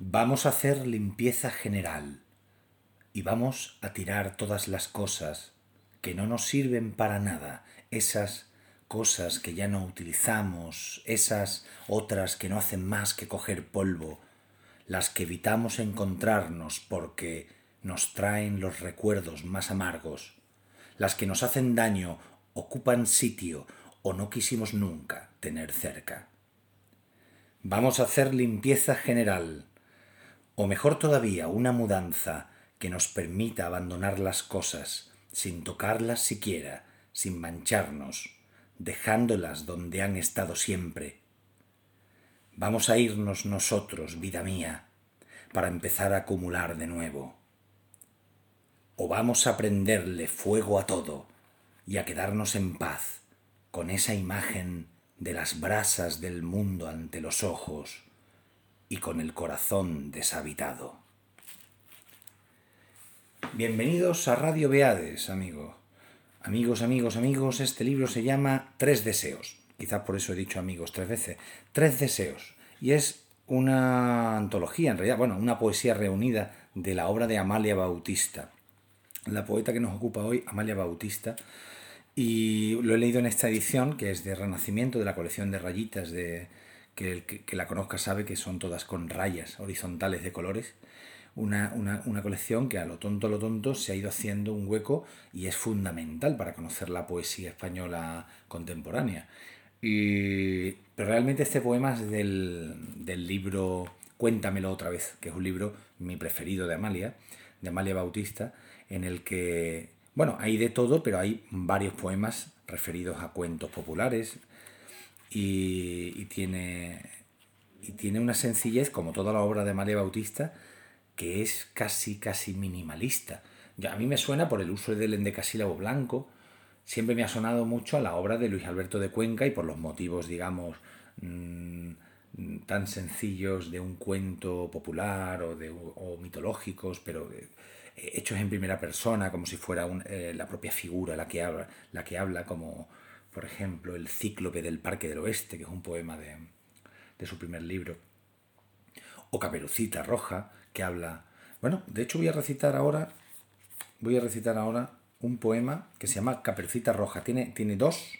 Vamos a hacer limpieza general y vamos a tirar todas las cosas que no nos sirven para nada, esas cosas que ya no utilizamos, esas otras que no hacen más que coger polvo, las que evitamos encontrarnos porque nos traen los recuerdos más amargos, las que nos hacen daño, ocupan sitio o no quisimos nunca tener cerca. Vamos a hacer limpieza general, o mejor todavía, una mudanza que nos permita abandonar las cosas, sin tocarlas siquiera, sin mancharnos, dejándolas donde han estado siempre. Vamos a irnos nosotros, vida mía, para empezar a acumular de nuevo. O vamos a prenderle fuego a todo y a quedarnos en paz con esa imagen de las brasas del mundo ante los ojos y con el corazón deshabitado. Bienvenidos a Radio Beades, amigo. Amigos, amigos, amigos, este libro se llama Tres Deseos. Quizás por eso he dicho amigos tres veces. Tres Deseos. Y es una antología, en realidad, bueno, una poesía reunida de la obra de Amalia Bautista. La poeta que nos ocupa hoy, Amalia Bautista, y lo he leído en esta edición, que es de Renacimiento, de la colección de rayitas de, que el que, la conozca sabe que son todas con rayas horizontales de colores. Una, colección que a lo tonto, a lo tonto se ha ido haciendo un hueco y es fundamental para conocer la poesía española contemporánea. Y, pero realmente este poema es del, del libro Cuéntamelo otra vez, que es un libro mi preferido de Amalia, de Amalia Bautista, en el que, bueno, hay de todo, pero hay varios poemas referidos a cuentos populares, y, tiene, y tiene una sencillez, como toda la obra de María Bautista, que es casi, casi minimalista. Ya, a mí me suena por el uso del endecasílabo blanco, siempre me ha sonado mucho a la obra de Luis Alberto de Cuenca y por los motivos, digamos, mm, tan sencillos de un cuento popular o, de, o mitológicos, pero eh, hechos en primera persona, como si fuera eh, la propia figura la que habla, la que habla como por ejemplo, El Cíclope del Parque del Oeste, que es un poema de, de su primer libro, o Caperucita Roja, que habla... Bueno, de hecho voy a recitar ahora, voy a recitar ahora un poema que se llama Caperucita Roja. Tiene, tiene dos.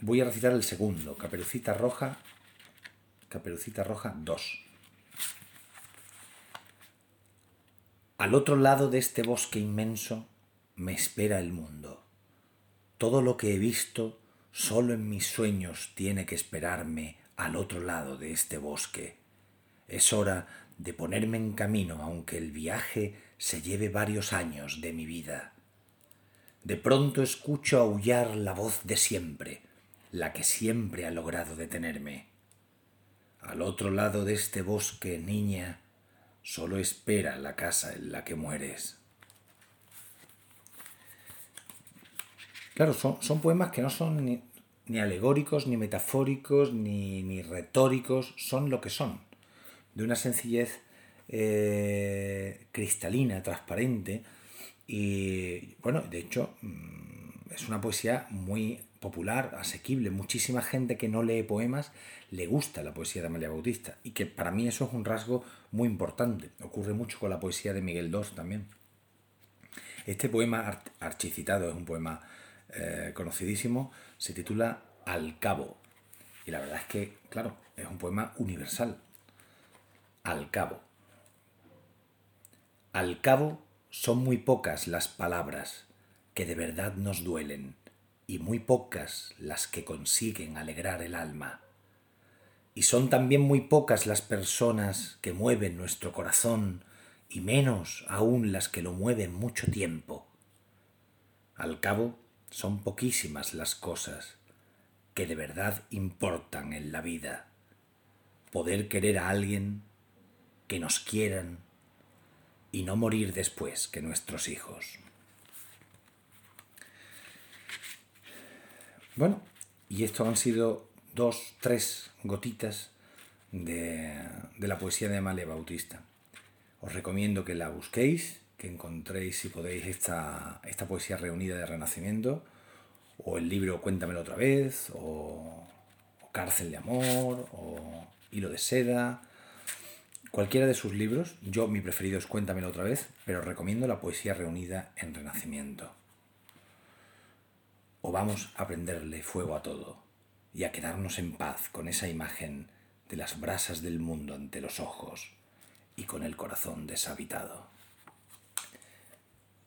Voy a recitar el segundo, Caperucita Roja, Caperucita Roja 2. Al otro lado de este bosque inmenso me espera el mundo. Todo lo que he visto solo en mis sueños tiene que esperarme al otro lado de este bosque. Es hora de ponerme en camino aunque el viaje se lleve varios años de mi vida. De pronto escucho aullar la voz de siempre, la que siempre ha logrado detenerme. Al otro lado de este bosque, niña, solo espera la casa en la que mueres. Claro, son, poemas que no son ni, alegóricos, ni metafóricos, ni, retóricos, son lo que son, de una sencillez eh, cristalina, transparente, y bueno, de hecho mm, es una poesía muy popular, asequible, muchísima gente que no lee poemas le gusta la poesía de Amalia Bautista, y que para mí eso es un rasgo muy importante, ocurre mucho con la poesía de Miguel II también. Este poema archicitado es un poema eh, conocidísimo, se titula Al cabo. Y la verdad es que, claro, es un poema universal. Al cabo. Al cabo son muy pocas las palabras que de verdad nos duelen y muy pocas las que consiguen alegrar el alma. Y son también muy pocas las personas que mueven nuestro corazón y menos aún las que lo mueven mucho tiempo. Al cabo, son poquísimas las cosas que de verdad importan en la vida. Poder querer a alguien, que nos quieran y no morir después que nuestros hijos. Bueno, y esto han sido dos, tres gotitas de, de la poesía de Amalia Bautista. Os recomiendo que la busquéis que encontréis, si podéis, esta, esta poesía reunida de Renacimiento, o el libro Cuéntamelo otra vez, o, Cárcel de Amor, o Hilo de Seda, cualquiera de sus libros, yo mi preferido es Cuéntamelo otra vez, pero recomiendo la poesía reunida en Renacimiento. O vamos a prenderle fuego a todo y a quedarnos en paz con esa imagen de las brasas del mundo ante los ojos y con el corazón deshabitado.